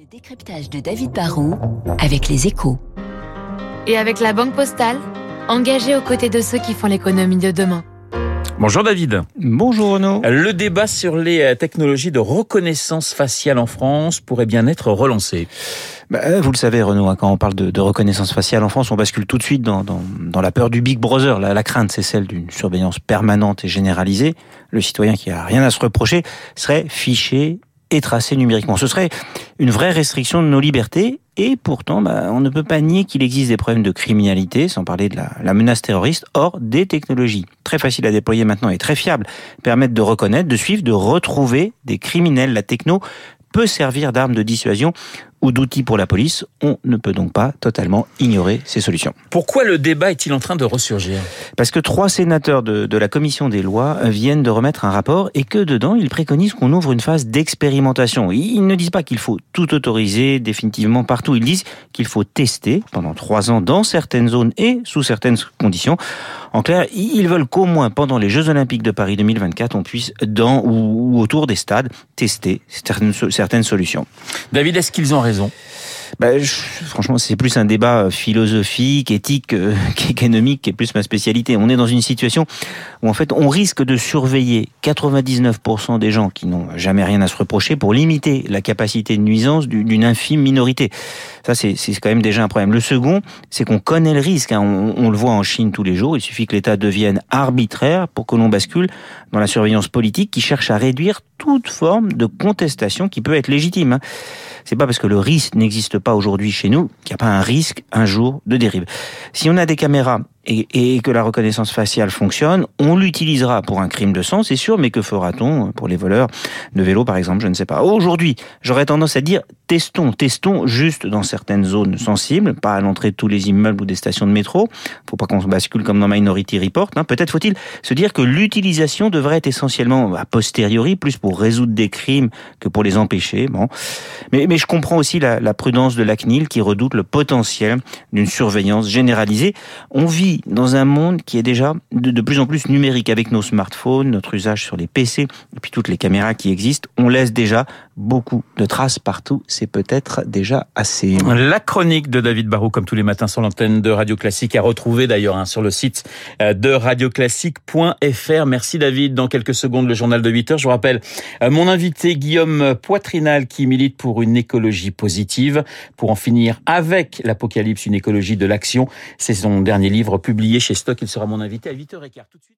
Le décryptage de David Barrault avec les échos. Et avec la Banque Postale, engagée aux côtés de ceux qui font l'économie de demain. Bonjour David. Bonjour Renaud. Le débat sur les euh, technologies de reconnaissance faciale en France pourrait bien être relancé. Bah, vous le savez Renaud, hein, quand on parle de, de, reconnaissance faciale en France, on bascule tout de suite dans, dans, dans la peur du Big Brother. La, la crainte, c'est celle d'une surveillance permanente et généralisée. Le citoyen qui a rien à se reprocher serait fiché et tracé numériquement. Ce serait une vraie restriction de nos libertés et pourtant, bah, on ne peut pas nier qu'il existe des problèmes de criminalité, sans parler de la, la, menace terroriste. Or, des technologies très faciles à déployer maintenant et très fiables permettent de reconnaître, de suivre, de retrouver des criminels. La techno peut servir d'arme de dissuasion ou d'outil pour la police. On ne peut donc pas totalement ignorer ces solutions. Pourquoi le débat est-il en train de ressurgir? Parce que trois sénateurs de, de, la commission des lois viennent de remettre un rapport et que dedans, ils préconisent qu'on ouvre une phase d'expérimentation. Ils ne disent pas qu'il faut tout autoriser définitivement partout. Ils disent qu'il faut tester pendant trois ans dans certaines zones et sous certaines conditions. En clair, ils veulent qu'au moins pendant les Jeux Olympiques de Paris 2024, on puisse dans ou, ou autour des stades tester certaines, certaines solutions. David, est-ce qu'ils ont raison? raison bah, je, franchement, c'est plus un débat philosophique, éthique, euh, qu'économique, qui est plus ma spécialité. On est dans une situation où, en fait, on risque de surveiller 99% des gens qui n'ont jamais rien à se reprocher pour limiter la capacité de nuisance d'une infime minorité. Ça, c'est quand même déjà un problème. Le second, c'est qu'on connaît le risque. Hein. On, on, le voit en Chine tous les jours. Il suffit que l'État devienne arbitraire pour que l'on bascule dans la surveillance politique qui cherche à réduire toute forme de contestation qui peut être légitime. Hein. C'est pas parce que le risque n'existe pas aujourd'hui chez nous qu'il n'y a pas un risque un jour de dérive. Si on a des caméras et, et, que la reconnaissance faciale fonctionne, on l'utilisera pour un crime de sang, c'est sûr, mais que fera-t-on pour les voleurs de vélos, par exemple Je ne sais pas. Aujourd'hui, j'aurais tendance à dire testons, testons juste dans certaines zones sensibles, pas à l'entrée de tous les immeubles ou des stations de métro. Faut pas qu'on bascule comme dans Minority Report. Hein. Peut-être faut-il se dire que l'utilisation devrait être essentiellement a posteriori, plus pour résoudre des crimes que pour les empêcher. Bon, mais, mais je comprends aussi la, la prudence de la CNIL qui redoute le potentiel d'une surveillance généralisée. On vit dans un monde qui est déjà de, de, plus en plus numérique avec nos smartphones, notre usage sur les PC et puis toutes les caméras qui existent. On laisse déjà beaucoup de traces partout. C'est peut-être déjà assez. La chronique de David Barrault, comme tous les matins sur l'antenne de Radio Classique, à retrouver d'ailleurs hein, sur le site euh, de radioclassique.fr. Merci David. Dans quelques secondes, le journal de 8 heures. Je vous rappelle euh, mon invité Guillaume Poitrinal qui milite pour une écologie positive, pour en finir avec l'apocalypse, une écologie de l'action. C'est son dernier livre publié chez Stock. Il sera mon invité à 8h15 tout de suite.